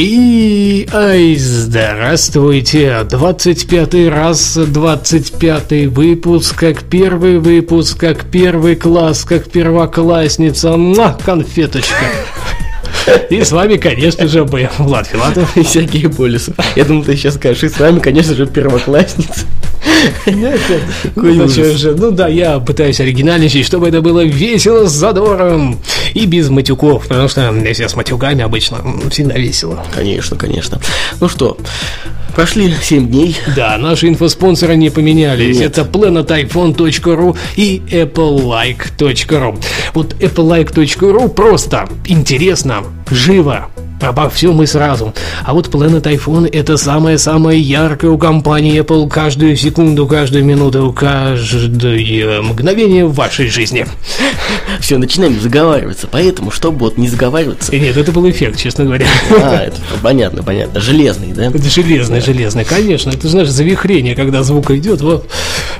И, ай, здравствуйте, 25 раз, 25 выпуск, как первый выпуск, как первый класс, как первоклассница, Муа, конфеточка. И с вами, конечно же, мы, Влад Филатов. и Сергей Болесов. Я думал, ты сейчас скажешь, и с вами, конечно же, первоклассница. Ну, Какой зачем ужас. же? Ну да, я пытаюсь оригинальничать, чтобы это было весело, с задором и без матюков, потому что если с матюками обычно всегда весело. Конечно, конечно. Ну что, прошли 7 дней. Да, наши инфоспонсоры не поменялись. Нет. Это planetiphone.ru и applelike.ru. Вот applelike.ru просто интересно, живо, обо всем и сразу. А вот Planet iPhone это самое-самое яркое у компании Apple каждую секунду, каждую минуту, каждое мгновение в вашей жизни. Все, начинаем заговариваться. Поэтому, чтобы вот не заговариваться... И Нет, это был эффект, честно говоря. А, это понятно, понятно. Железный, да? Это железное, железное, конечно. Это, знаешь, завихрение, когда звук идет, вот,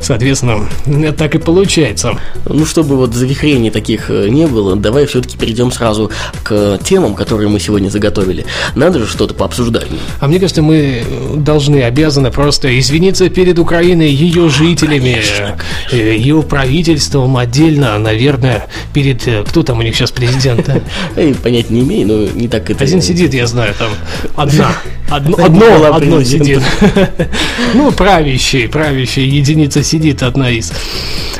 соответственно, так и получается. Ну, чтобы вот завихрений таких э, не было, давай все-таки перейдем сразу к темам, которые мы сегодня заготовили. Надо же что-то пообсуждать. А мне кажется, мы должны, обязаны просто извиниться перед Украиной, ее жителями, э, ее правительством отдельно, наверное, перед... э, Кто там у них сейчас президент? а? Я понять не имею, но не так это... Один сидит, я знаю, там одна. Одно, одно, одно сидит. Ну, правящий, правящий, единица сидит, одна из.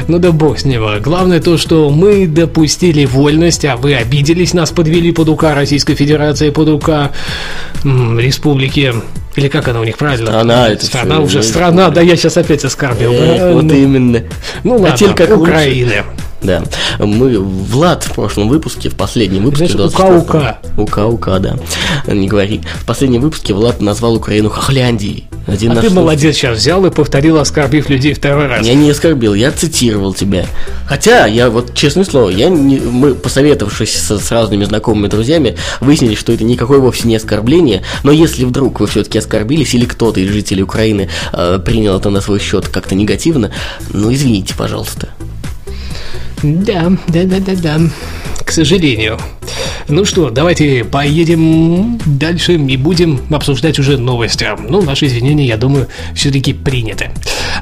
Ну да бог с ним. Главное то, что мы допустили вольность, а вы обиделись, нас подвели под УК Российской Федерации, под УК м, Республики. Или как она у них правильно? Страна это Страна всё, уже, страна, да я сейчас опять оскорбил. Эх, да? вот Ну, именно. Ну ладно, Хотели как. Украины. Да. Мы, Влад в прошлом выпуске, в последнем выпуске... Знаешь, 24-м, ука-ука. Ука-ука, да. Не говори. В последнем выпуске Влад назвал Украину Хохляндией. Один А ты слушатель. молодец сейчас взял и повторил, оскорбив людей второй раз. Я не оскорбил, я цитировал тебя. Хотя, я вот, честное слово, я не, мы, посоветовавшись с, с разными знакомыми друзьями, выяснили, что это никакое вовсе не оскорбление, но если вдруг вы все-таки оскорбились, или кто-то из жителей Украины э, принял это на свой счет как-то негативно, ну, извините, пожалуйста. Да, да, да, да, да. К сожалению. Ну что, давайте поедем дальше и будем обсуждать уже новости. Ну, наши извинения, я думаю, все-таки приняты.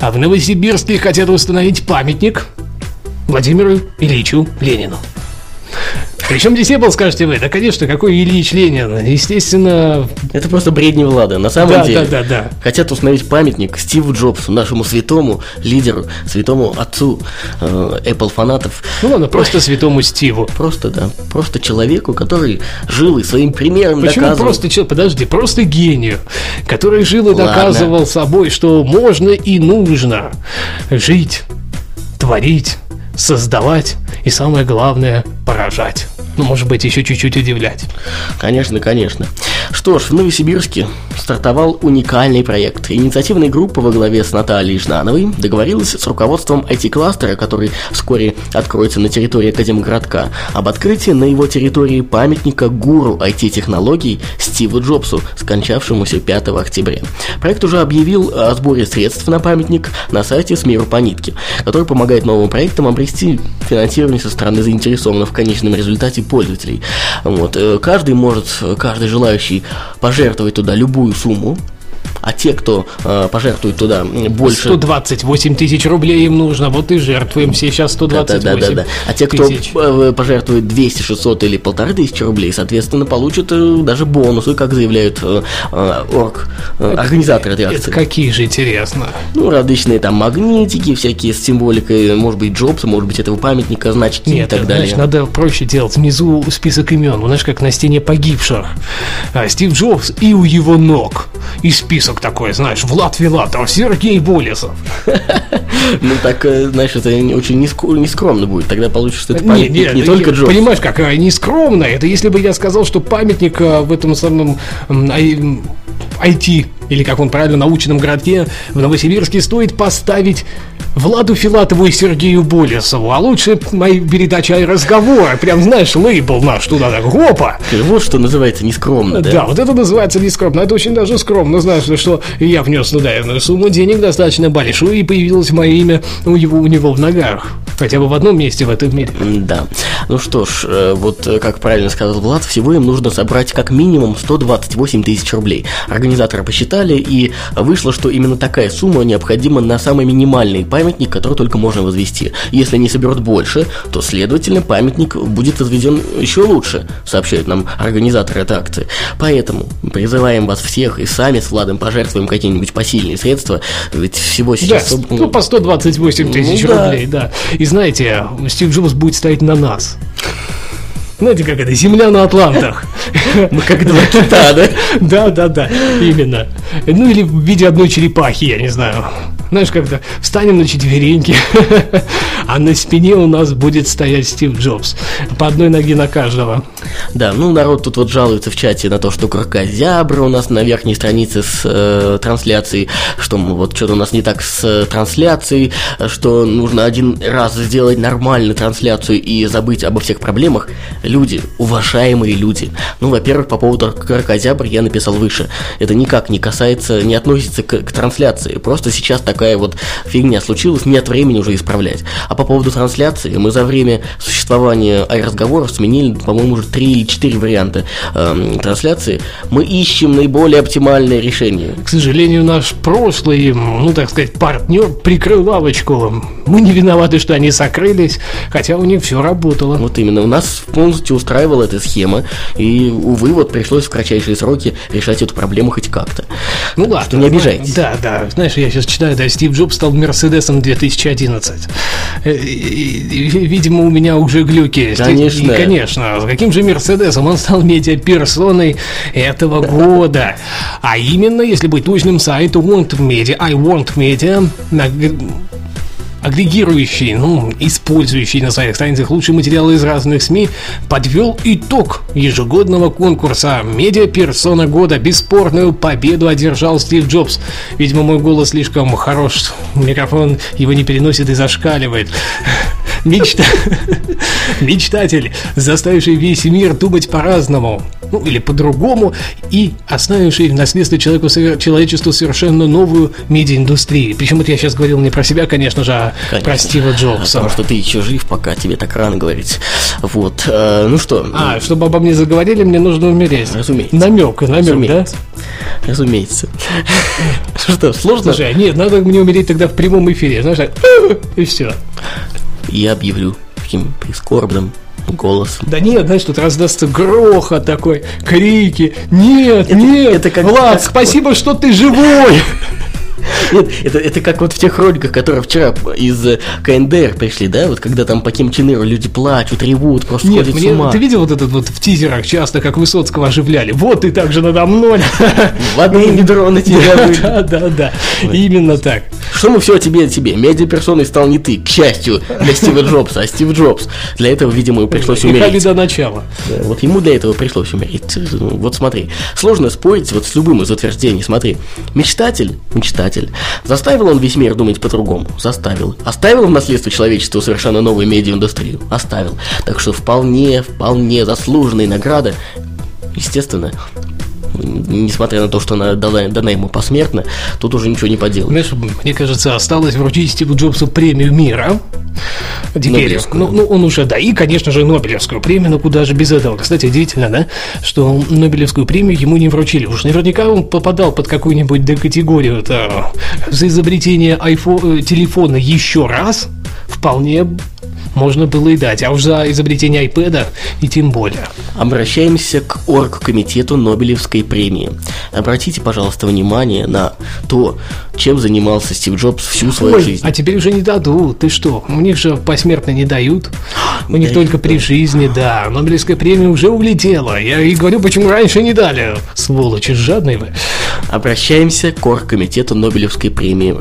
А в Новосибирске хотят установить памятник Владимиру Ильичу Ленину. Причем здесь Apple, скажете вы? Да, конечно, какой Ильич Ленин? Естественно, Это просто бредни Влада. На самом да, деле, да, да, да. хотят установить памятник Стиву Джобсу, нашему святому лидеру, святому отцу э, Apple фанатов. Ну ладно, просто святому Стиву. Просто, да, просто человеку, который жил и своим примером Почему доказывал. просто человек, подожди, просто гению, который жил и Ладно. доказывал собой, что можно и нужно жить, творить, создавать и самое главное поражать. Ну, может быть, еще чуть-чуть удивлять. Конечно, конечно. Что ж, в Новосибирске стартовал уникальный проект. Инициативная группа во главе с Натальей Жнановой договорилась с руководством IT-кластера, который вскоре откроется на территории Академгородка, об открытии на его территории памятника гуру IT-технологий Стиву Джобсу, скончавшемуся 5 октября. Проект уже объявил о сборе средств на памятник на сайте с миру по нитке, который помогает новым проектам обрести финансирование со стороны заинтересованных в конечном результате пользователей. Вот. э, Каждый может, э, каждый желающий пожертвовать туда любую сумму, а те, кто э, пожертвует туда больше... 128 тысяч рублей им нужно, вот и жертвуем все сейчас 128 Да, да, да, да. А те, кто тысяч. э, пожертвует 200, 600 или полторы тысячи рублей, соответственно, получат э, даже бонусы, как заявляют э, э, орг, э, организаторы этой Это акции. какие же, интересно. Ну, различные там магнитики, всякие с символикой, может быть, Джобса, может быть, этого памятника, значки и Нет, так далее. знаешь, надо проще делать. Внизу список имен, знаешь, как на стене погибших. А, Стив Джобс и у его ног. и список такой, знаешь, Влад Филатов, Сергей Болесов. Ну так, э, знаешь, это очень нескромно будет. Тогда получится, что это памятник не только Джобс. Понимаешь, как э, нескромно. Это если бы я сказал, что памятник э, в этом самом IT, или как он правильно, научном городке в Новосибирске стоит поставить Владу Филатову и Сергею Болесову, а лучше мои передачи и разговоры. Прям, знаешь, лейбл наш туда так, опа! Вот что называется нескромно, да? Да, вот это называется нескромно. Это очень даже скромно, знаешь, что я внес туда сумму денег достаточно большую, и появилось мое имя у, его, у него в ногах. Хотя бы в одном месте в этом мире. Да. Ну что ж, э, вот э, как правильно сказал Влад, всего им нужно собрать как минимум 128 тысяч рублей. Организаторы посчитали, и вышло, что именно такая сумма необходима на самый минимальный памятник, который только можно возвести. Если они соберут больше, то, следовательно, памятник будет возведен еще лучше, сообщают нам организаторы этой акции. Поэтому призываем вас всех и сами с Владом пожертвуем какие-нибудь посильные средства, ведь всего сейчас... Да, ну, по 128 тысяч ну, да. рублей, да. И знаете, Стив Джобс будет стоять на нас. Знаете, как это? Земля на Атлантах. Мы как два кита, да? Да, да, да, именно. Ну или в виде одной черепахи, я не знаю. Знаешь, как-то встанем на четвереньки, а на спине у нас будет стоять Стив Джобс. По одной ноге на каждого. Да, ну народ тут вот жалуется в чате на то, что крокозябра у нас на верхней странице с э, трансляцией, что вот что-то у нас не так с э, трансляцией, что нужно один раз сделать нормальную трансляцию и забыть обо всех проблемах. Люди, уважаемые люди. Ну, во-первых, по поводу крокозябр я написал выше. Это никак не касается, не относится к, к трансляции. Просто сейчас так такая вот фигня случилась, нет времени уже исправлять. А по поводу трансляции, мы за время существования разговоров сменили, по-моему, уже три или четыре варианта э, трансляции. Мы ищем наиболее оптимальное решение. К сожалению, наш прошлый, ну, так сказать, партнер прикрыл лавочку. Мы не виноваты, что они закрылись, хотя у них все работало. Вот именно, у нас полностью устраивала эта схема, и, увы, вот пришлось в кратчайшие сроки решать эту проблему хоть как-то. Ну ладно. Что не обижайтесь. Да, да. Знаешь, я сейчас читаю, да, Стив Джобс стал Мерседесом 2011. Э, видимо, у меня уже глюки. Конечно. И, конечно. Каким же Мерседесом? Он стал медиаперсоной этого года. А именно, если быть точным, сайт Want Media, I Want Media агрегирующий, ну, использующий на своих страницах лучшие материалы из разных СМИ, подвел итог ежегодного конкурса «Медиа Персона года». Бесспорную победу одержал Стив Джобс. Видимо, мой голос слишком хорош, микрофон его не переносит и зашкаливает. Мечта... Мечтатель, заставивший весь мир думать по-разному, ну или по-другому, и оставивший в наследство человеку, человечеству совершенно новую медиаиндустрию. Причем это я сейчас говорил не про себя, конечно же, а конечно. про Стива Джобса. Потому что ты еще жив, пока тебе так рано говорить. Вот, э, ну что. А, чтобы обо мне заговорили, мне нужно умереть. Разумеется. Намек, намек, Разумеется. да? Разумеется. Что, сложно? Слушай, нет, надо мне умереть тогда в прямом эфире, знаешь, и все я объявлю таким прискорбным голосом. Да нет, знаешь, тут раздастся грохот такой, крики. Нет, это, нет, это как, Влад, как... спасибо, что ты живой. Нет, это, это как вот в тех роликах, которые вчера из э, КНДР пришли, да, вот когда там по Ким Чен Иру люди плачут, ревут, просто Нет, мне, с ума. Ты видел вот этот вот в тизерах часто, как Высоцкого оживляли? Вот ты так же надо мной. В одно ведро на тебя Да, да, да, именно так. Что мы все о тебе, о тебе? Медиаперсоной стал не ты, к счастью, для Стива Джобса, а Стив Джобс. Для этого, видимо, пришлось умереть. до начала. вот ему для этого пришлось умереть. Вот смотри, сложно спорить вот с любым из утверждений. Смотри, мечтатель, мечтатель, Заставил он весь мир думать по-другому? Заставил. Оставил в наследство человечеству совершенно новую медиаиндустрию? Оставил. Так что вполне, вполне заслуженные награды, естественно, несмотря на то, что она дана, дана ему посмертно, тут уже ничего не поделаешь. Знаешь, мне кажется, осталось вручить Стиву Джобсу премию мира. Теперь, ну, ну, он уже, да, и, конечно же, Нобелевскую премию, но куда же без этого. Кстати, удивительно, да, что Нобелевскую премию ему не вручили. Уж наверняка он попадал под какую-нибудь D-категорию за изобретение iPhone, э, телефона еще раз, вполне можно было и дать, а уж за изобретение iPad и тем более. Обращаемся к оргкомитету Нобелевской премии. Обратите, пожалуйста, внимание на то, чем занимался Стив Джобс всю свою Ой, жизнь. а теперь уже не дадут. Ты что? У них же посмертно не дают. У них дают, только при жизни, да. Нобелевская премия уже улетела. Я и говорю, почему раньше не дали. Сволочи, жадные вы. Обращаемся к оргкомитету Нобелевской премии.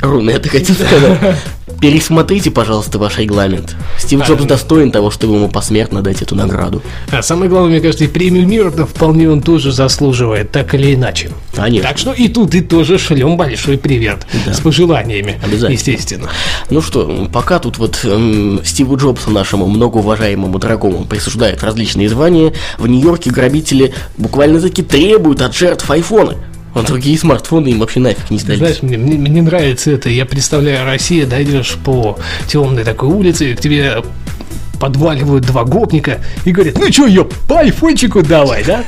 Руна, это хотел сказать. Пересмотрите, пожалуйста, ваш регламент. Стив Джобс достоин того, чтобы ему посмертно дать эту награду. А самое главное, мне кажется, и премию мира-то вполне он тоже заслуживает, так или иначе. Конечно. Так что и тут и тоже шлем большой привет. Да. С пожеланиями. Обязательно. Естественно. Ну что, пока тут вот эм, Стиву Джобсу, нашему многоуважаемому дорогому, присуждают различные звания, в Нью-Йорке грабители буквально таки требуют от жертв айфоны. А другие смартфоны им вообще нафиг не сдались. Знаешь, мне, мне, мне нравится это. Я представляю, Россия, дойдешь по темной такой улице, к тебе подваливают два гопника и говорят, ну что, ёп, по айфончику давай, да?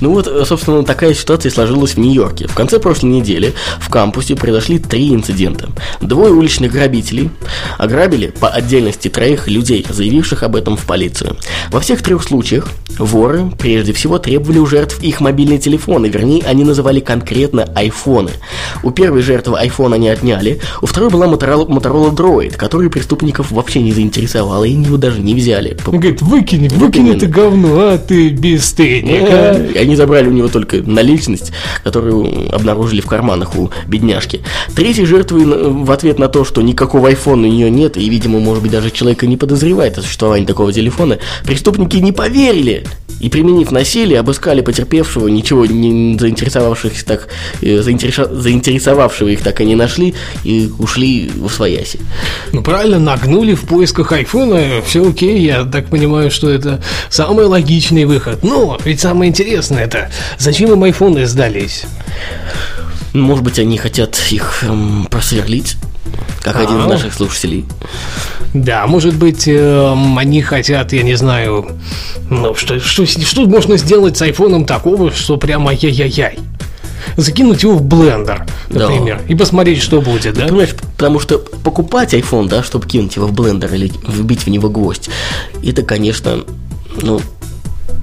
Ну вот, э, собственно, такая ситуация сложилась в Нью-Йорке. В конце прошлой недели в кампусе произошли три инцидента. Двое уличных грабителей ограбили по отдельности троих людей, заявивших об этом в полицию. Во всех трех случаях воры прежде всего требовали у жертв их мобильные телефоны, вернее, они называли конкретно айфоны. У первой жертвы айфон они отняли, у второй была Motorola, Motorola Droid, которая преступников вообще не заинтересовала, и его даже не взяли. Он говорит, выкини, выкини это говно, а ты бесстыдник, а? И Они забрали у него только наличность, которую обнаружили в карманах у бедняжки. Третьей жертвой н- в ответ на то, что никакого айфона у нее нет, и, видимо, может быть, даже человека не подозревает о существовании такого телефона, преступники не поверили. И, применив насилие, обыскали потерпевшего, ничего не заинтересовавших так, э, заинтереша- заинтересовавшего их так и не нашли, и ушли в свояси. Ну правильно, нагнули в поисках айфона, все окей, я так понимаю, что это самый логичный выход. Но ведь самое интересное это, зачем им айфоны сдались? Ну, Может быть, они хотят их эм, просверлить, как один из наших слушателей. Да, может быть, эм, они хотят, я не знаю, ну, что, что, что можно сделать с айфоном такого, что прямо яй-яй-яй. Закинуть его в блендер, Да. например, и посмотреть, что будет, да? Понимаешь, потому что покупать iPhone, да, чтобы кинуть его в блендер или вбить в него гвоздь, это, конечно, ну,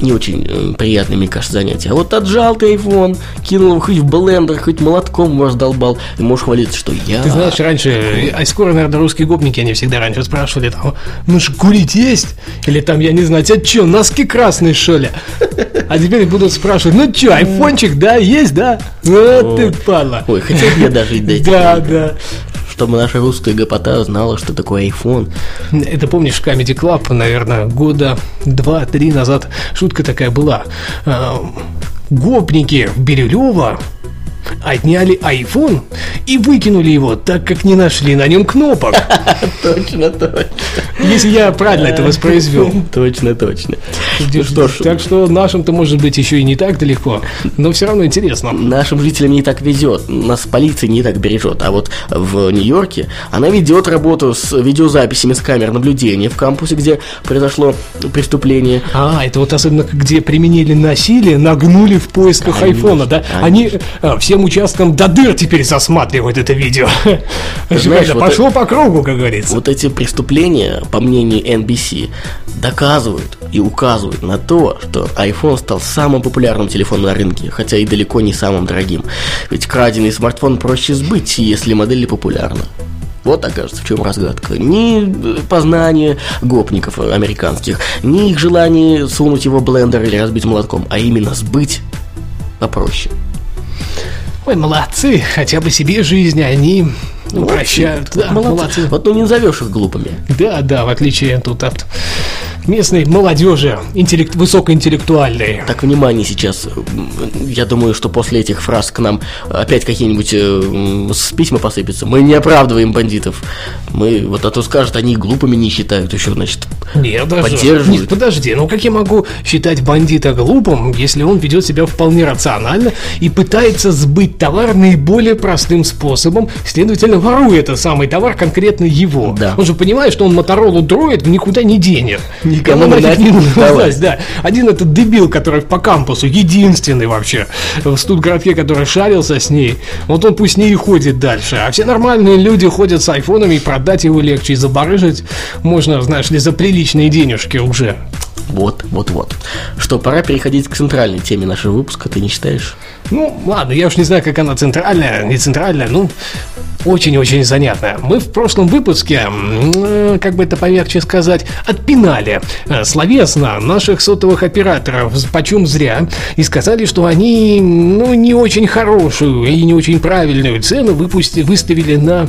не очень э, приятное, мне кажется, занятие. А вот отжал ты iPhone, кинул его хоть в блендер, хоть молотком раздолбал, и можешь хвалиться, что я... Ты знаешь, раньше, а скоро, наверное, русские гопники, они всегда раньше спрашивали, там, ну ж курить есть? Или там, я не знаю, тебя что, носки красные, что ли? А теперь будут спрашивать, ну что, айфончик, да, есть, да? Вот ты падла. Ой, хотел бы я даже дать, Да, да. Чтобы наша русская гопота знала, что такое iPhone. Это помнишь, Comedy Club, наверное, года два-три назад шутка такая была. А, Гопники Бирюлева отняли iPhone и выкинули его, так как не нашли на нем кнопок. Точно, точно. Если я правильно это воспроизвел. Точно, точно. Ну что ж, Так что нашим-то может быть еще и не так далеко, но все равно интересно. Нашим жителям не так везет, нас полиция не так бережет. А вот в Нью-Йорке она ведет работу с видеозаписями с камер наблюдения в кампусе, где произошло преступление. А, это вот особенно где применили насилие, нагнули в поисках айфона, да? Они а, всем участкам до дыр теперь засматривают это видео. знаешь, вот Пошло по кругу, как говорится. Вот эти преступления, по мнению NBC, доказывают и указывают на то, что iPhone стал самым популярным телефоном на рынке, хотя и далеко не самым дорогим. Ведь краденый смартфон проще сбыть, если модель популярна. Вот, окажется, в чем разгадка. Ни э, познание гопников американских, ни их желание сунуть его в блендер или разбить молотком, а именно сбыть попроще. Ой, молодцы, хотя бы себе жизнь они упрощают. Да, молодцы. Вот ну не назовешь их глупыми. Да, да, в отличие тут от местной молодежи, интеллект, высокоинтеллектуальной. Так, внимание сейчас. Я думаю, что после этих фраз к нам опять какие-нибудь э, письма посыпятся. Мы не оправдываем бандитов. Мы, вот а то скажут, они глупыми не считают еще, значит. Нет, даже. Поддерживают. Нет, подожди, ну как я могу считать бандита глупым, если он ведет себя вполне рационально и пытается сбыть товар наиболее простым способом, следовательно, ворует этот самый товар конкретно его. Да. Он же понимает, что он Моторолу дроид никуда не денет. Никому нафиг нафиг не нужно да. Один этот дебил, который по кампусу, единственный вообще в студграфе, который шарился с ней, вот он пусть с ней и ходит дальше. А все нормальные люди ходят с айфонами, и продать его легче, и забарыжить можно, знаешь ли, за приличные денежки уже. Вот, вот, вот. Что, пора переходить к центральной теме нашего выпуска, ты не считаешь? Ну, ладно, я уж не знаю, как она центральная, не центральная, ну, очень-очень занятная. Мы в прошлом выпуске, э, как бы это помягче сказать, отпинали э, словесно наших сотовых операторов почем зря и сказали, что они, ну, не очень хорошую и не очень правильную цену выпусти, выставили на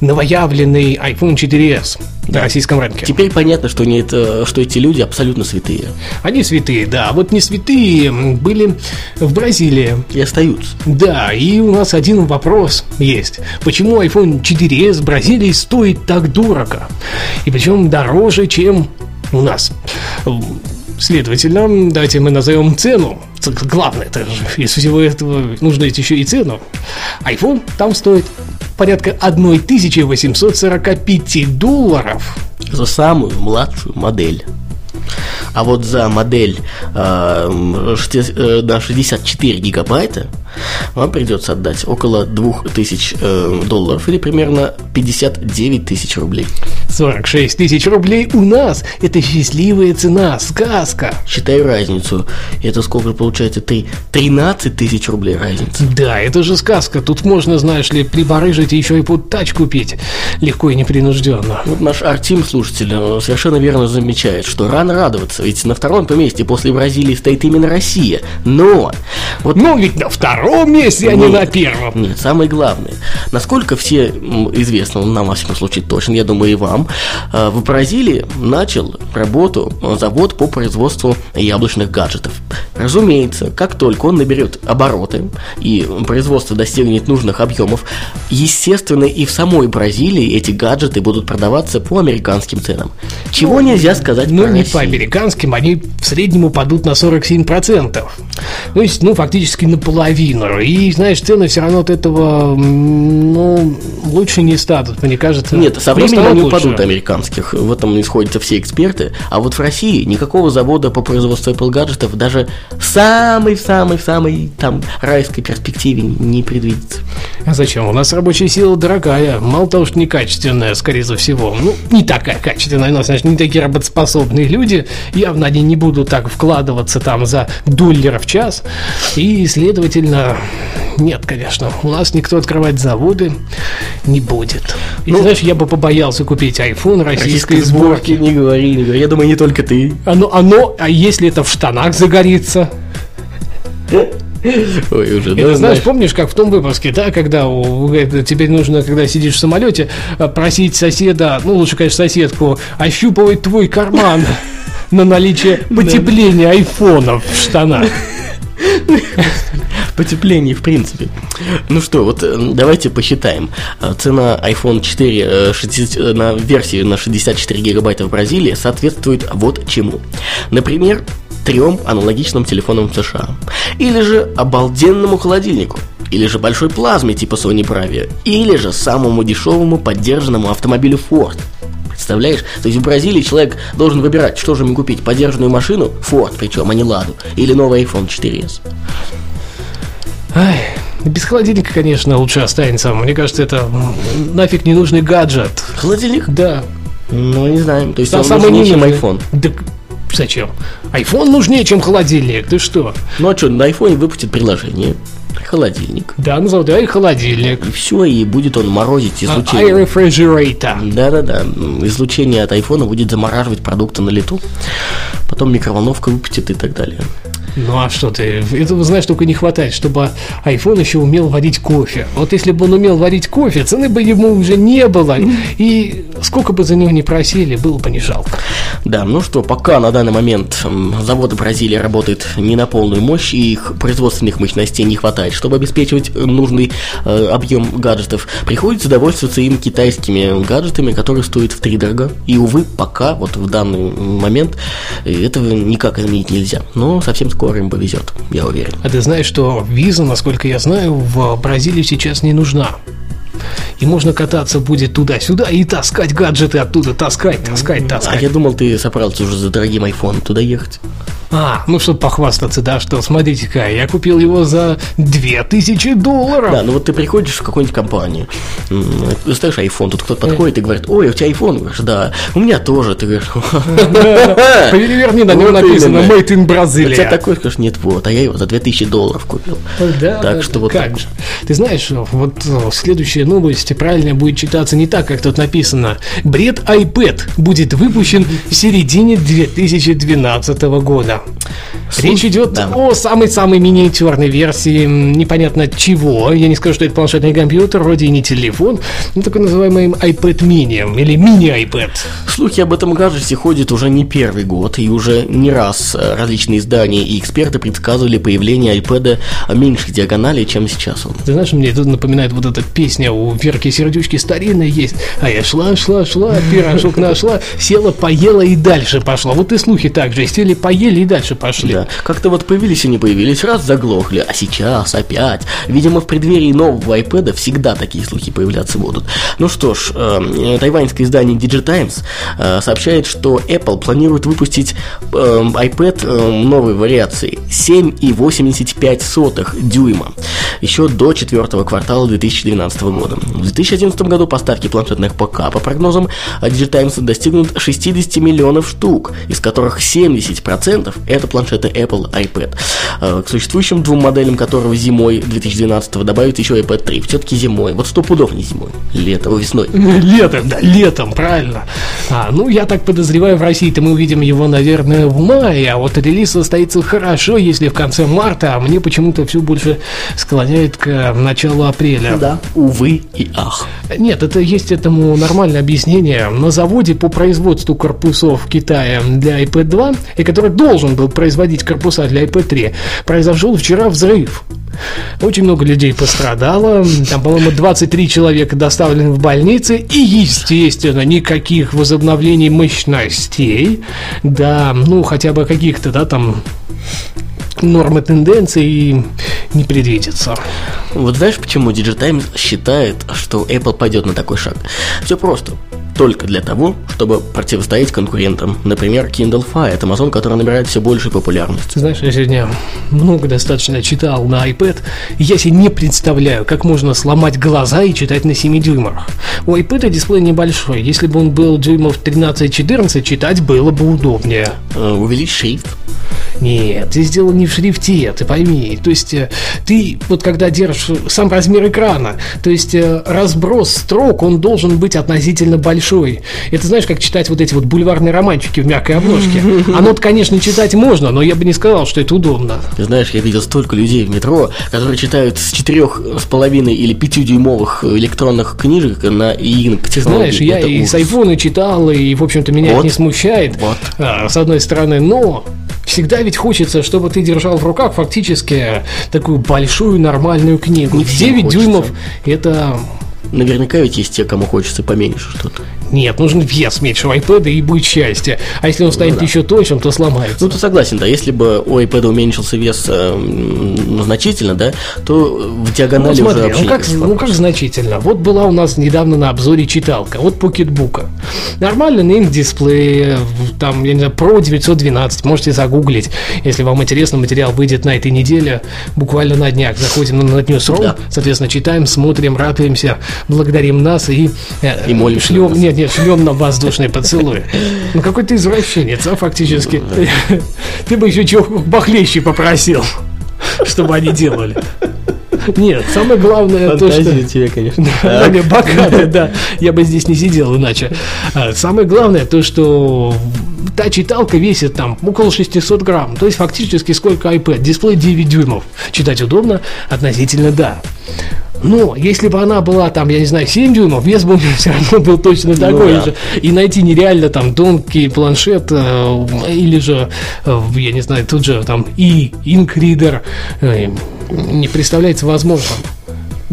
новоявленный iPhone 4s на российском рынке. Теперь понятно, что, это, что эти люди абсолютно святые. Они святые, да, вот не святые были в Бразилии. И остаются. Да, и у нас один вопрос есть. Почему iPhone 4s в Бразилии стоит так дорого? И причем дороже, чем у нас. Следовательно, давайте мы назовем цену. Главное, это из всего этого нужно еще и цену. iPhone там стоит порядка 1845 долларов. За самую младшую модель. А вот за модель шести- э, на 64 гигабайта вам придется отдать около 2000 э, долларов или примерно 59 тысяч рублей. 46 тысяч рублей у нас. Это счастливая цена, сказка. Считаю разницу. Это сколько получается? Три- 13 тысяч рублей разница. Да, это же сказка. Тут можно, знаешь ли, прибарыжить и еще и под тач купить. Легко и непринужденно. Вот наш Артим, слушатель, э, совершенно верно замечает, что рано радоваться, ведь на втором месте после Бразилии стоит именно Россия. Но, вот Ну, ведь на втором месте, а не Нет. на первом. Нет, самое главное, насколько все известно, нам во всяком случае точно, я думаю и вам, э, в Бразилии начал работу э, завод по производству яблочных гаджетов. Разумеется, как только он наберет обороты и производство достигнет нужных объемов, естественно и в самой Бразилии эти гаджеты будут продаваться по американским ценам. Чего нельзя сказать Ну, про не Россию. по американским, они в среднем упадут на 47%. То есть, ну, фактически наполовину. И, знаешь, цены все равно от этого, ну, лучше не станут, мне кажется. Нет, со временем они лучше. упадут американских. В этом исходятся все эксперты. А вот в России никакого завода по производству Apple гаджетов даже в самой-самой-самой там райской перспективе не предвидится. А зачем? У нас рабочая сила дорогая. Мало того, что некачественная, скорее всего. Ну, не такая качественная. У нас, значит, не такие работоспособные люди. Явно они не будут так вкладываться там за доллар в час. И, следовательно, нет, конечно. У нас никто открывать заводы не будет. И, Ну, знаешь, я бы побоялся купить iPhone российской сборки. Не говори, не говори. Я думаю, не только ты. Оно, оно, а если это в штанах загорится? Ой, уже, Это, да, знаешь, помнишь, как в том выпуске, да, когда у- это теперь нужно, когда сидишь в самолете, э, просить соседа, ну, лучше, конечно, соседку, ощупывать твой карман на наличие потепления айфонов в штанах. Потепление, в принципе. Ну что, вот э, давайте посчитаем. Э, Цена iPhone 4 э, 60, э, на версии на 64 гигабайта в Бразилии соответствует вот чему. Например, трем аналогичным телефонам в США. Или же обалденному холодильнику. Или же большой плазме типа Sony Bravia. Или же самому дешевому поддержанному автомобилю Ford. Представляешь? То есть в Бразилии человек должен выбирать, что же ему купить, подержанную машину, Ford причем, а не Ладу, или новый iPhone 4s. Ай, без холодильника, конечно, лучше останется. Мне кажется, это нафиг ненужный гаджет. Холодильник? Да. Ну, не знаю. То есть Там он самый нужнее, чем iPhone. Да зачем? Айфон нужнее, чем холодильник. Ты что? Ну а что, на iPhone выпустят приложение, холодильник. Да, назовут, давай холодильник. И все, и будет он морозить А, излучение. iRefrigerator. Да-да-да, м, излучение от айфона будет замораживать продукты на лету. Потом микроволновка выпустит и так далее. Ну а что ты, этого, знаешь, только не хватает, чтобы iPhone еще умел варить кофе. Вот если бы он умел варить кофе, цены бы ему уже не было. И сколько бы за него не просили, было бы не жалко. Да, ну что, пока на данный момент завод в Бразилии работает не на полную мощь, и их производственных мощностей не хватает, чтобы обеспечивать нужный э, объем гаджетов, приходится довольствоваться им китайскими гаджетами, которые стоят в три дорого. И, увы, пока, вот в данный момент, э, этого никак изменить нельзя. Но совсем скоро им повезет, я уверен. А ты знаешь, что виза, насколько я знаю, в Бразилии сейчас не нужна. и можно кататься будет туда-сюда и таскать гаджеты оттуда, таскать, таскать, А таскать. я думал, ты собрался уже за дорогим айфоном туда ехать. А, ну чтобы похвастаться, да, что смотрите-ка, я купил его за 2000 долларов. Да, ну вот ты приходишь в какую-нибудь компанию, достаешь iPhone, тут кто-то подходит и говорит, ой, у тебя iPhone, говоришь, да, у меня тоже, ты говоришь, Переверни, на нем написано. Made in у тебя Brazil. такой, скажешь, нет, вот, а я его за 2000 долларов купил. Да, Так что вот как же. Ты знаешь, вот э, следующая новость правильно будет читаться не так, как тут написано. Бред iPad будет выпущен в середине 2012 года. Речь идет да. о самой-самой миниатюрной версии непонятно чего. Я не скажу, что это планшетный компьютер, вроде и не телефон, но такой называемый iPad mini или мини-iPad. Слухи об этом гаджете ходят уже не первый год, и уже не раз э, различные издания и эксперты предсказывали появление iPad меньшей диагонали, чем сейчас он. Ты знаешь, мне это напоминает вот эта песня у Верки Сердючки старинная есть. А я шла, шла, шла, пирожок нашла, села, поела и дальше пошла. Вот и слухи также. Сели, поели и дальше пошли. Да. Как-то вот появились и не появились, раз заглохли, а сейчас опять. Видимо, в преддверии нового iPad всегда такие слухи появляться будут. Ну что ж, э, тайваньское издание Digitimes э, сообщает, что Apple планирует выпустить э, iPad э, новой вариации 7,85 дюйма еще до четвертого квартала 2012 года. В 2011 году поставки планшетных ПК, по прогнозам Digitimes, достигнут 60 миллионов штук, из которых 70% это планшеты Apple iPad. Э, К существующим двум моделям которого зимой 2012 добавят еще iPad 3. Все-таки зимой. Вот сто пудов не зимой. Летом, весной. Летом, да, летом, правильно. А, ну, я так подозреваю, в России-то мы увидим его, наверное, в мае, а вот релиз состоится хорошо, если в конце марта, а мне почему-то все больше склоняет к э, началу апреля. Да. Увы и ах. Нет, это есть этому нормальное объяснение. На заводе по производству корпусов в Китае для iPad 2, и который должен был производить корпуса для iPad 3, произошел вчера взрыв. Очень много людей пострадало. Там, по-моему, 23 человека доставлены в больницы. И, естественно, никаких возобновлений мощностей. Да, ну, хотя бы каких-то, да, там нормы тенденций не предвидится. Вот знаешь, почему Digitimes считает, что Apple пойдет на такой шаг? Все просто. Только для того, чтобы противостоять конкурентам. Например, Kindle Fire, это Amazon, который набирает все большую популярность. Знаешь, я сегодня много достаточно читал на iPad, и я себе не представляю, как можно сломать глаза и читать на 7 дюймах. У iPad дисплей небольшой, если бы он был дюймов 13-14, читать было бы удобнее. Э, Увеличь шрифт. Нет, здесь дело не в шрифте, ты пойми. То есть э, ты вот когда держишь сам размер экрана, то есть э, разброс строк, он должен быть относительно большой. Это знаешь, как читать вот эти вот бульварные романчики в мягкой обложке. Оно, конечно, читать можно, но я бы не сказал, что это удобно. Ты знаешь, я видел столько людей в метро, которые читают с четырех с половиной или пятидюймовых электронных книжек на технологии. Знаешь, я Это и ужас. с айфона читал, и, в общем-то, меня Вот. это не смущает, Вот. а, с одной стороны, но всегда ведь хочется, чтобы ты держал в руках фактически такую большую нормальную книгу. Не всем 9 хочется. дюймов это Наверняка ведь есть те, кому хочется поменьше что-то. Нет, нужен вес меньше у iPad и будет счастье. А если он станет еще тоньше, то сломается. Ну, ты согласен, да, если бы у iPad уменьшился вес э, м, значительно, да, то в Ну, диагонали смотри, уже вообще ну как, ну как значительно? Вот была у нас недавно на обзоре читалка, вот покетбука. Нормальный на дисплее, там, я не знаю, Pro 912, можете загуглить, если вам интересно, материал выйдет на этой неделе, буквально на днях. Заходим на News.ru, Да. соответственно, читаем, смотрим, радуемся, благодарим нас и, э, И молимся шлем, на нет, нет, шлем нам воздушные поцелуи. Ну какой ты извращенец, а, фактически. Ты бы еще чего похлеще попросил, чтобы они делали. Нет, самое главное то, что... Фантазия тебя, конечно. Да, не, богатый, да. Я бы здесь не сидел иначе. А, Самое главное то, что та читалка весит там около 600 грамм. То есть фактически сколько iPad. Дисплей 9 дюймов. Читать удобно? Относительно да. Но если бы она была там, я не знаю, 7 дюймов, вес бы у меня все равно был точно такой да. же. И найти нереально там тонкий планшет э, или же, э, я не знаю, тут же там и инкридер не представляется возможным.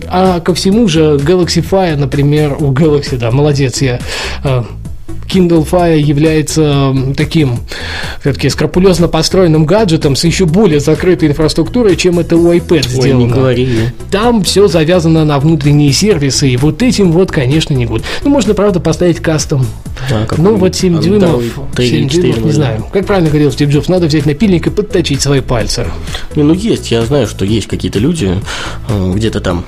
А ко всему же Galaxy Fire, например, у Galaxy, да, молодец я. э, Kindle Fire является таким, все-таки скрупулезно построенным гаджетом с еще более закрытой инфраструктурой, чем это у iPad Ой, сделано. не говори. Там все завязано на внутренние сервисы, и вот этим вот, конечно, не будет. Ну, можно, правда, поставить кастом. А, какой? Ну, вот 7 А, дюймов, второй, три 7 или четыре, дюймов, не знаю. Как правильно говорил Стив Джобс, надо взять напильник и подточить свои пальцы, Не, ну есть, я знаю, что есть какие-то люди э, где-то там.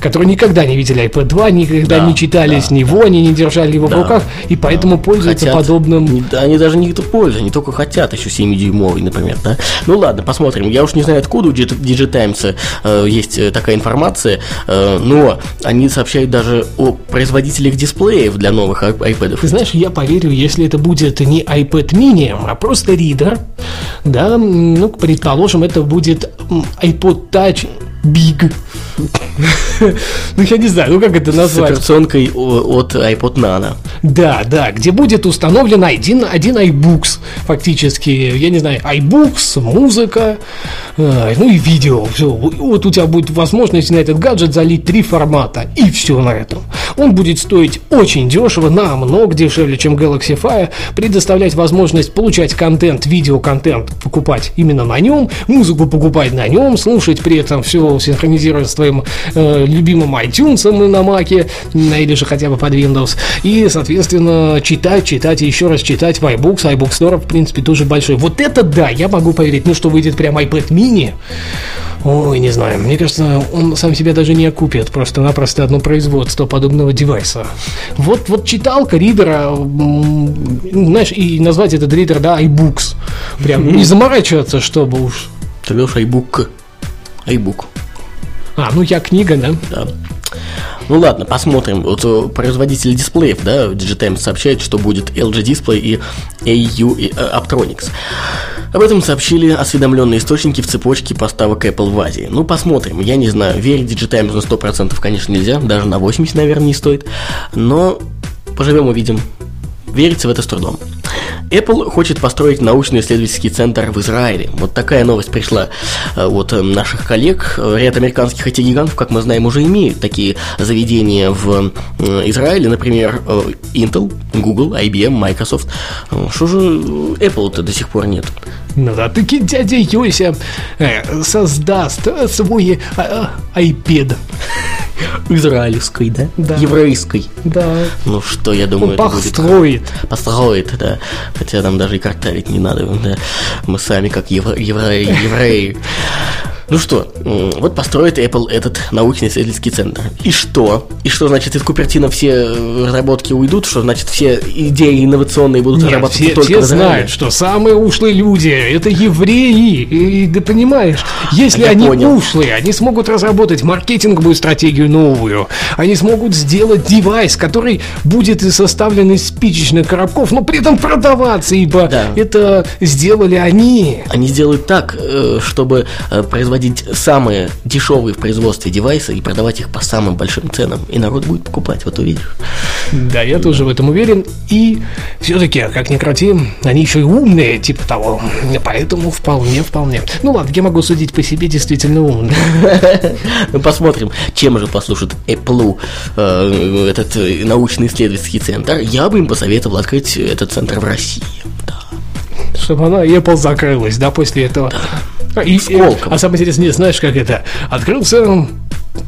Которые никогда не видели iPad 2, никогда Да, не читали да. с него, они не держали его Да, в руках, и поэтому пользуются хотят. подобным... Не- да, они даже не пользуются, они только хотят еще 7-дюймовый, например, да. Ну ладно, посмотрим. Я уж не знаю, откуда у Digi- Digitimes э, есть э, такая информация, э, но они сообщают даже о производителях дисплеев для новых iPad. Ты знаешь, я поверю, если это будет не iPad mini, а просто ридер, да, ну, предположим, это будет iPod Touch Big. Ну, я не знаю, ну как это С назвать? операционкой о- от iPod Nano. Да, да, где будет установлен один, один iBooks, фактически, я не знаю, iBooks, музыка, э, ну и видео, все. Вот у тебя будет возможность на этот гаджет залить три формата, и все на этом. Он будет стоить очень дешево, намного дешевле, чем Galaxy Fire, предоставлять возможность получать контент, видеоконтент покупать именно на нем, музыку покупать на нем, слушать при этом все синхронизируя с твоим э, любимым iTunes на Маке, м, или же хотя бы под Windows, и, соответственно, читать, читать и еще раз читать в iBooks, iBook Store, в принципе, тоже большой. Вот это да, я могу поверить, ну что выйдет прям iPad mini, Ой, не знаю. Мне кажется, он сам себя даже не окупит. Просто-напросто одно производство подобного девайса. Вот, вот читалка ридера, знаешь, и назвать этот ридер, да, iBooks. Прям не заморачиваться, чтобы уж. Тогда уж iBook. iBook. А, ну я книга, да? Да. Ну ладно, посмотрим. Вот э, производитель дисплеев, да, Digitimes сообщает, что будет LG Display и AU и, э, Aptronics. Об этом сообщили осведомленные источники в цепочке поставок Apple в Азии. Ну, посмотрим. Я не знаю, верить Digitimes на 100% конечно нельзя, даже на 80, наверное, не стоит. Но поживем увидим. Верится в это с трудом. Apple хочет построить научно-исследовательский центр в Израиле. Вот такая новость пришла э, от э, наших коллег. Ряд американских IT-гигантов, как мы знаем, уже имеют такие заведения в э, Израиле. Например, Intel, Google, IBM, Microsoft. Что же Apple-то до сих пор нет? Ну да, таки дядя Йося э, создаст свой э, iPad. Израильской, да? Да. Еврейской. Да. Ну что, я думаю, Он это будет построит. построит, да. Хотя нам даже и картавить не надо, да. Мы сами как евре- евреи, евреи. Ну что, вот построит Apple этот научно-исследовательский центр. И что? И что значит из Купертина все э, разработки уйдут? Что значит все идеи инновационные будут Нет, разрабатываться все, только все знают, что самые ушлые люди это евреи. И, ты понимаешь, если Я они понял. ушлые, они смогут разработать маркетинговую стратегию новую. Они смогут сделать девайс, который будет составлен из спичечных коробков, но при этом продаваться, ибо Да. это сделали они. Они сделают так, э, чтобы э, производить самые дешевые в производстве девайсы и продавать их по самым большим ценам. И народ будет покупать, вот увидишь. Да, я тоже в этом уверен. И все-таки, как ни крути, они еще и умные, типа того. Поэтому вполне, вполне. Ну ладно, я могу судить по себе действительно умный. Ну, посмотрим, чем же послужит Apple э, этот э, научно-исследовательский центр. Я бы им посоветовал открыть этот центр в России. Да. Чтобы она Apple закрылась, да, после этого. И, и- Сколково. а самое интересное, знаешь, как это? Открылся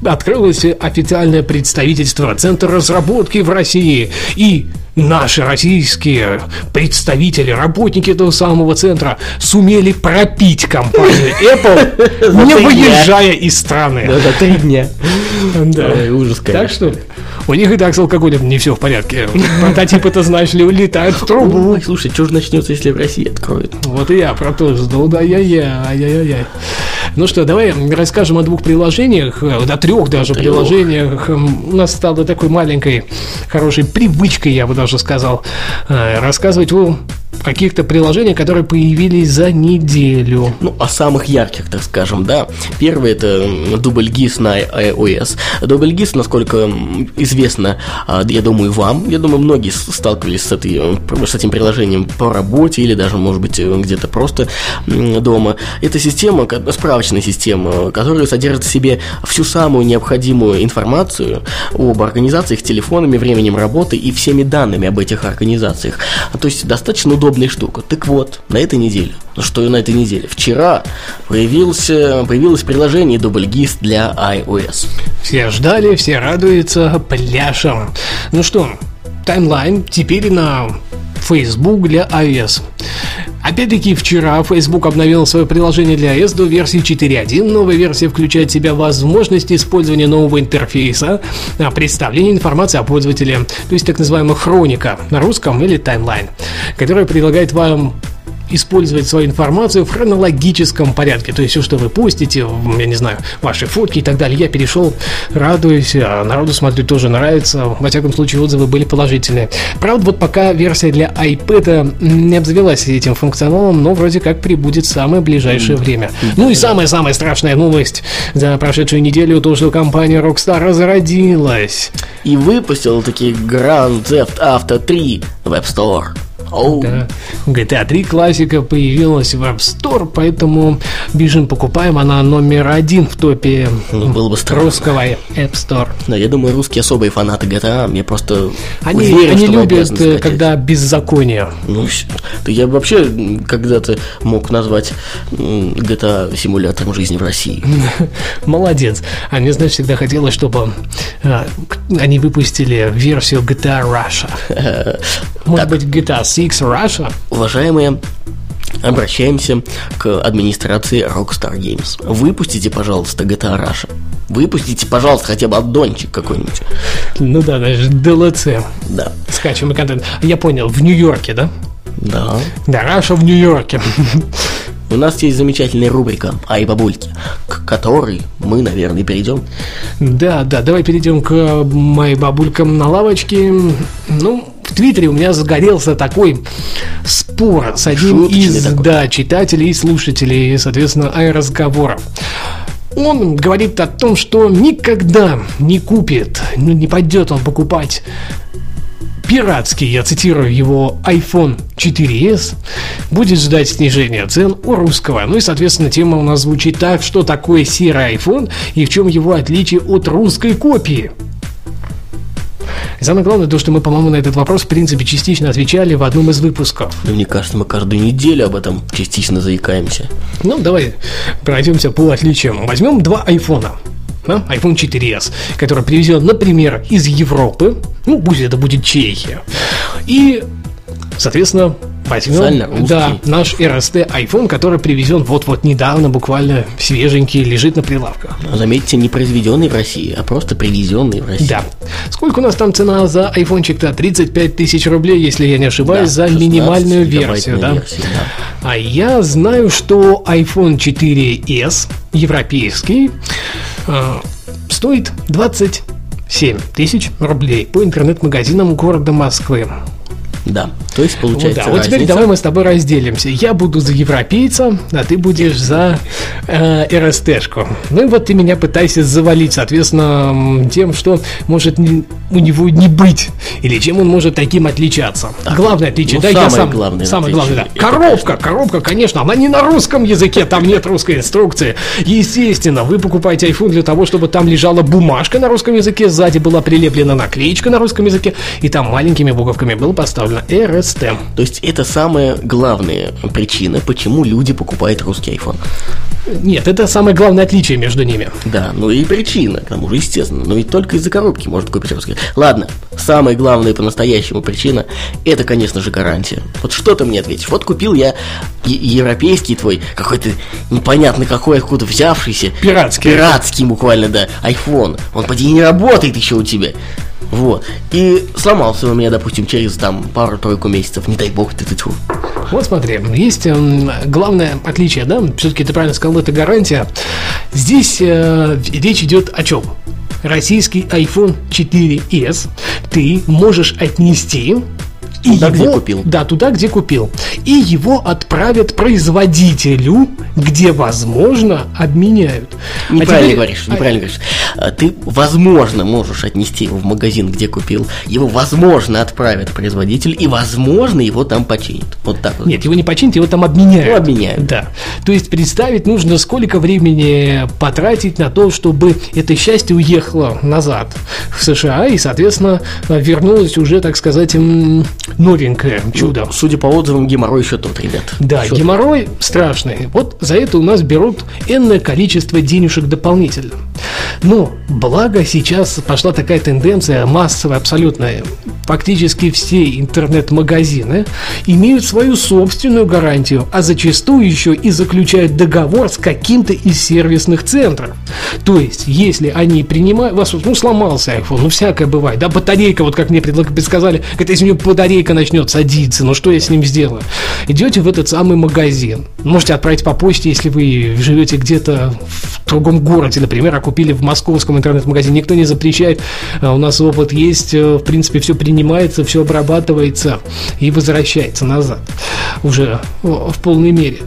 Открылось официальное представительство Центра разработки в России. И наши российские представители, работники этого самого центра сумели пропить компанию Apple, не выезжая из страны. за три дня. Да. Ужас, Так конечно. что у них и так с алкоголем не все в порядке. Прототипы-то, знаешь ли, улетают в трубу. Ой, слушай, что же начнется, если в России откроют? Вот и я про то же жду, да я-я, ай-яй-яй. Ну что, давай расскажем о двух приложениях, э, до трех даже Трех. приложениях. У нас стало такой маленькой, хорошей привычкой, я бы даже сказал, э, рассказывать о каких-то приложений, которые появились за неделю. Ну, о самых ярких, так скажем, да. Первый это дубль-гис на iOS. Дубль-гис, насколько известно, а, я думаю, вам, я думаю, многие сталкивались с, этой, с этим приложением по работе или даже, может быть, где-то просто дома. Это система, справочная система, которая содержит в себе всю самую необходимую информацию об организациях телефонами, временем работы и всеми данными об этих организациях. То есть достаточно удобная штука. Так вот, на этой неделе, ну что на этой неделе, вчера появился, появилось приложение Дубльгист для iOS. Все ждали, все радуются пляшем. Ну что, таймлайн теперь на Facebook для iOS. Опять-таки, вчера Facebook обновил свое приложение для iOS до версии 4.1. Новая версия включает в себя возможности использования нового интерфейса, а, представления информации о пользователе, то есть так называемая хроника на русском или таймлайн, которая предлагает вам использовать свою информацию в хронологическом порядке. То есть все, что вы постите, я не знаю, ваши фотки и так далее. Я перешел, радуюсь, а народу смотрю, тоже нравится. Во всяком случае, отзывы были положительные. Правда, вот пока версия для iPad не обзавелась этим функционалом, но вроде как прибудет в самое ближайшее время. Ну и самая-самая страшная новость за прошедшую неделю, то, что компания Rockstar разродилась. И выпустила такие Grand Theft Auto 3 в App Store. Oh. Да. GTA 3 классика появилась в App Store, поэтому бежим покупаем. Она номер один в топе ну, было бы русского App Store. Да, я думаю, русские особые фанаты GTA, мне просто Они, уверен, они любят, э, когда беззаконие. Ну, я вообще когда-то мог назвать GTA симулятором жизни в России. Молодец. А мне, знаешь, всегда хотелось, чтобы а, они выпустили версию GTA Russia. Может быть, GTA 6 Russia? Уважаемые Обращаемся к администрации Rockstar Games. Выпустите, пожалуйста, GTA Russia. Выпустите, пожалуйста, хотя бы аддончик какой-нибудь. Ну да, даже DLC. Да. Скачиваемый контент. Я понял, в Нью-Йорке, да? Да. Да, Раша в Нью-Йорке. У нас есть замечательная рубрика «Ай, бабульки», к которой мы, наверное, перейдем. Да, да, давай перейдем к моим бабулькам на лавочке. Ну, в Твиттере у меня загорелся такой спор с одним Шуточный из такой. да, читателей и слушателей, соответственно, разговоров. Он говорит о том, что никогда не купит, ну не пойдет он покупать пиратский, я цитирую его, iPhone 4s будет ждать снижения цен у русского. Ну и, соответственно, тема у нас звучит так, что такое серый iPhone и в чем его отличие от русской копии. И самое главное, то, что мы, по-моему, на этот вопрос, в принципе, частично отвечали в одном из выпусков. Ну, мне кажется, мы каждую неделю об этом частично заикаемся. Ну, давай пройдемся по отличиям. Возьмем два айфона да, iPhone 4s, который привезен, например, из Европы, ну, пусть это будет Чехия, и, соответственно, возьмем да, наш RST iPhone, который привезен вот-вот недавно, буквально свеженький, лежит на прилавках. Но заметьте, не произведенный в России, а просто привезенный в Россию. Да. Сколько у нас там цена за айфончик-то? 35 тысяч рублей, если я не ошибаюсь, да, за минимальную версию, да? версию, да? А я знаю, что iPhone 4s европейский э, стоит 27 тысяч рублей по интернет-магазинам города Москвы. Да, то есть получается вот, да. вот теперь давай мы с тобой разделимся. Я буду за европейца, а ты будешь за э, РСТшку. Ну и вот ты меня пытайся завалить, соответственно, тем, что может не, у него не быть, или чем он может таким отличаться. Так, главное отличие, ну, да, самое я сам, главное самое главное, да. Коробка, коробка, конечно, она не на русском языке, там нет русской инструкции. Естественно, вы покупаете iPhone для того, чтобы там лежала бумажка на русском языке, сзади была прилеплена наклеечка на русском языке, и там маленькими буковками было поставлено правильно, RST. То есть это самая главная причина, почему люди покупают русский iPhone. Нет, это самое главное отличие между ними. Да, ну и причина, к тому же, естественно. Но ведь только из-за коробки можно купить русский. Ладно, самая главная по-настоящему причина, это, конечно же, гарантия. Вот что ты мне ответишь? Вот купил я европейский твой, какой-то непонятно какой, откуда взявшийся. Пиратский. Пиратский буквально, да, iPhone. Он, поди, не работает еще у тебя. Вот. И сломался у меня, допустим, через там пару-тройку месяцев, не дай бог, ты тьфу. Вот смотри, есть э, главное отличие, да, все-таки ты правильно сказал, это гарантия. Здесь э, речь идет о чем? Российский iPhone 4s ты можешь отнести И Туда, его, где купил. Да, туда, где купил. И его отправят производителю, где, возможно, обменяют. А Неправильно теперь- говоришь, а- неправильно говоришь. А, Ты, возможно, можешь отнести его в магазин, где купил. Его, возможно, отправят производитель, и, возможно, его там починят. Вот так вот. Нет, его не починят, его там обменяют. Ну, обменяют. Да. То есть представить нужно, сколько времени потратить на то, чтобы это счастье уехало назад в США и, соответственно, вернулось уже, так сказать, новенькое чудо. Ну, Судя по отзывам, геморрой еще тот, ребят. Да, Еще геморрой страшный. Вот за это у нас берут энное количество денежек дополнительно. Но, благо, сейчас пошла такая тенденция массовая, абсолютная. Фактически все интернет-магазины имеют свою собственную гарантию, а зачастую еще и заключают договор с каким-то из сервисных центров. То есть, если они принимают... У вас ну, сломался iPhone, ну, всякое бывает, да, батарейка, вот как мне предлаг- предсказали, говорит, если у него батарейка начнет садиться, ну, что я с ним сделаю? Идете в этот самый магазин, можете отправить по почте, если вы живете где-то в другом городе, например, а купили в московском интернет-магазине, никто не запрещает, а у нас опыт есть, э, в принципе, все принимается, все обрабатывается и возвращается назад уже в полной мере.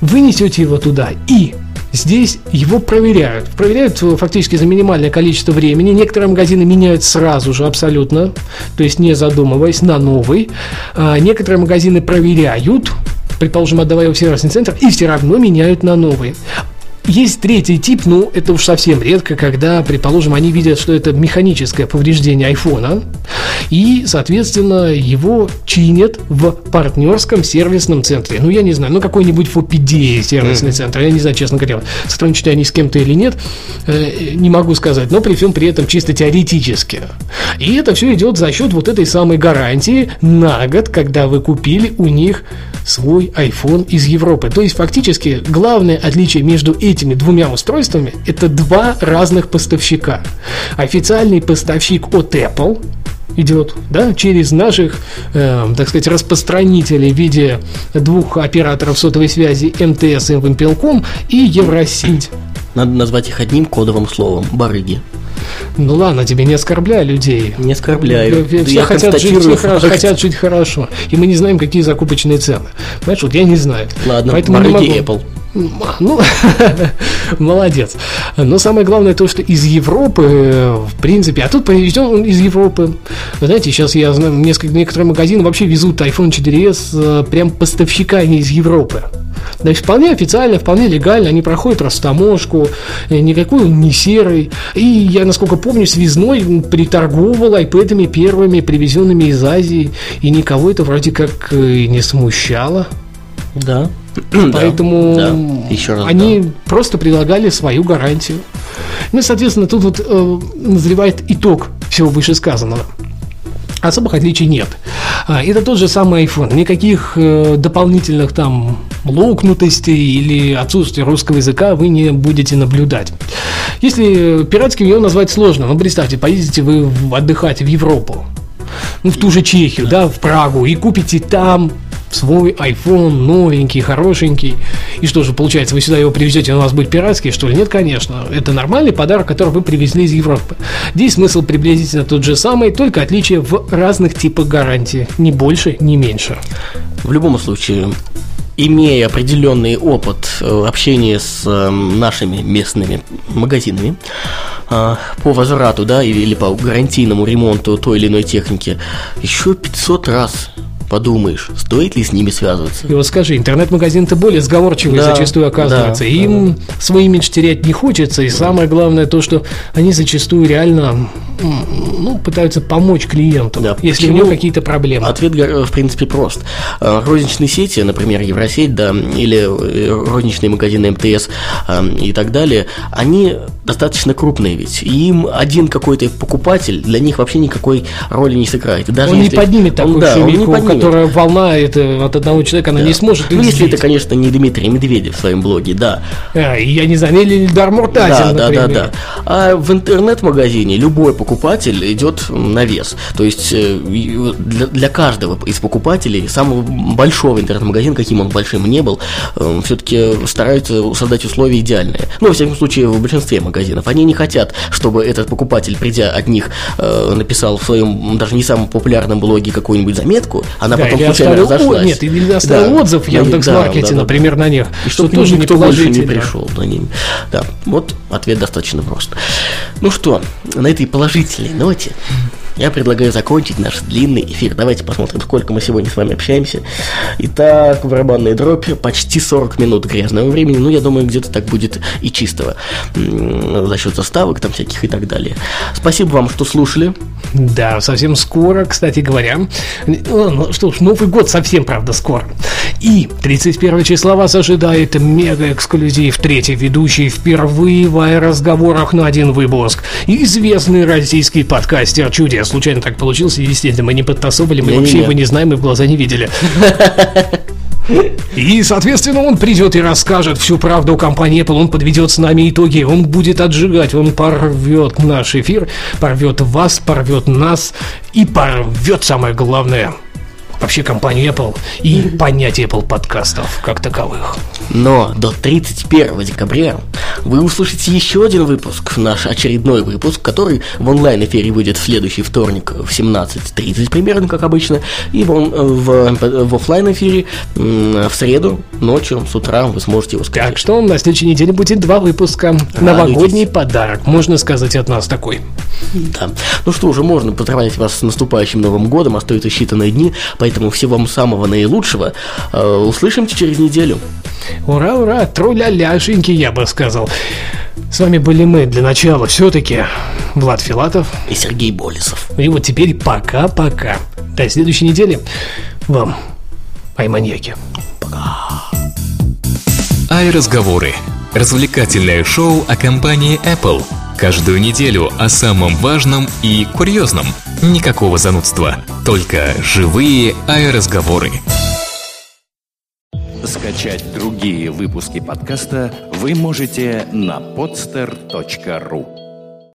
Вы несете его туда и Здесь его проверяют. Проверяют э, фактически за минимальное количество времени. Некоторые магазины меняют сразу же абсолютно, то есть не задумываясь, на новый. А некоторые магазины проверяют, предположим, отдавая его в сервисный центр, и все равно меняют на новый. Есть третий тип, ну, это уж совсем редко, когда, предположим, они видят, что это механическое повреждение айфона, и, соответственно, его чинят в партнерском сервисном центре. Ну, я не знаю, ну, какой-нибудь FOPD сервисный центр, я не знаю, честно говоря, сотрудничают они с кем-то или нет, э, не могу сказать, но при всем при этом чисто теоретически. И это все идет за счет вот этой самой гарантии на год, когда вы купили у них свой iPhone из Европы. То есть, фактически, главное отличие между этими двумя устройствами – это два разных поставщика. Официальный поставщик от Apple идет, да, через наших, э, так сказать, распространителей в виде двух операторов сотовой связи МТС и Вимпелком и Евросеть. Надо назвать их одним кодовым словом – барыги. Ну ладно, тебе не оскорбляй людей. Не оскорбляю. Все Я хотят жить, констатирую все хоро- факт. хотят жить хорошо. И мы не знаем, какие закупочные цены. Понимаешь, вот я не знаю. Ладно, Поэтому не могу. Apple. Ну, молодец. Но самое главное то, что из Европы, э, в принципе, а тут привезен он из Европы. Вы знаете, сейчас я знаю, несколько, некоторые магазины вообще везут iPhone 4s э, прям поставщиками из Европы. То есть вполне официально, вполне легально, они проходят растаможку, э, никакой он не серый. И я, насколько помню, связной приторговал айпэдами первыми, привезенными из Азии, и никого это вроде как и не смущало. Да. Поэтому Да. Еще раз они да. просто предлагали свою гарантию. Ну и, соответственно, тут вот э, назревает итог всего вышесказанного. Особых отличий нет. А, Это тот же самый iPhone. Никаких э, дополнительных там локнутостей или отсутствия русского языка вы не будете наблюдать. Если пиратским его назвать сложно, ну представьте, поедете вы отдыхать в Европу, ну, в ту же Чехию, да, в Прагу, и купите там свой iPhone новенький, хорошенький. И что же, получается, вы сюда его привезете, он у вас будет пиратский, что ли? Нет, конечно. Это нормальный подарок, который вы привезли из Европы. Здесь смысл приблизительно тот же самый, только отличие в разных типах гарантии. Ни больше, ни меньше. В любом случае, имея определенный опыт э, общения с э, нашими местными магазинами э, по возврату, да, или по гарантийному ремонту той или иной техники, еще 500 раз подумаешь, стоит ли с ними связываться. И вот скажи, интернет-магазин-то более сговорчивый Да, зачастую оказывается. да, Им свой имидж терять не хочется. И самое главное то, что они зачастую реально ну, пытаются помочь клиенту, Да, если у почему? него какие-то проблемы. Ответ, в принципе, прост. Э, Розничные сети, например, Евросеть, да, или э, розничные магазины МТС э, и так далее, они достаточно крупные ведь. И им один какой-то покупатель для них вообще никакой роли не сыграет. Даже Он не если- поднимет он, такую да, он не шумиху, поднимет, которая волна это от одного человека, она Да. не сможет Ну, если это, конечно, не Дмитрий Медведев в своем блоге, да. А, я не знаю, или Ильдар Да, Муртазин, да, да, например. да. А в интернет-магазине любой покупатель идет на вес. То есть э, для, для каждого из покупателей, самого большого интернет-магазина, каким он большим не был, все-таки стараются создать условия идеальные. Ну, во всяком случае, в большинстве магазинов. Они не хотят, чтобы этот покупатель, придя от них, э, написал в своем даже не самом популярном блоге какую-нибудь заметку, она Да, потом или случайно оставил, о, разошлась. нет, или оставил Да. отзыв в Да, Яндекс.Маркете, да, да, да. например, на них, И что тоже никто больше не пришел за ним. Да, вот ответ достаточно прост. Ну что, на этой положительной ноте я предлагаю закончить наш длинный эфир. Давайте посмотрим, сколько мы сегодня с вами общаемся. Итак, барабанная дробь, почти 40 минут грязного времени. Ну, я думаю, где-то так будет и чистого. За счет заставок там всяких и так далее. Спасибо вам, что слушали. Да, совсем скоро, кстати говоря. Ну, ну, что ж, Новый год совсем, правда, скоро. И 31 числа вас ожидает мега-эксклюзив. Третий ведущий впервые в разговорах на один выпуск. Известный российский подкастер Чудес. Случайно так получилось, естественно, мы не подтасовывали, мы Не-не-не. вообще его не знаем, мы в глаза не видели. И, соответственно, он придет и расскажет всю правду о компании Apple, он подведет с нами итоги, он будет отжигать, он порвет наш эфир, порвет вас, порвет нас и порвет, самое главное, вообще компанию Apple и понятие Apple подкастов как таковых. Но до 31 декабря вы услышите еще один выпуск, наш очередной выпуск, который в онлайн-эфире выйдет в следующий вторник в 17.30 примерно, как обычно, и в, он- в, в офлайн-эфире в среду ночью, с утра вы сможете его скачать. Так что на следующей неделе будет два выпуска. Новогодний подарок, можно сказать, от нас такой. Да. Ну что, уже можно поздравлять вас с наступающим Новым Годом, остаются считанные дни, поэтому всего вам самого наилучшего. Э, Услышимся через неделю. Ура, ура, труля-ляшеньки, я бы сказал. С вами были мы для начала все-таки Влад Филатов. И Сергей Болесов. И вот теперь пока-пока. До следующей недели. Вам, ай-маньяки. iRazговоры – развлекательное шоу о компании Apple. Каждую неделю о самом важном и курьезном. Никакого занудства, только живые iRazговоры. Скачать другие выпуски подкаста вы можете на podster.ru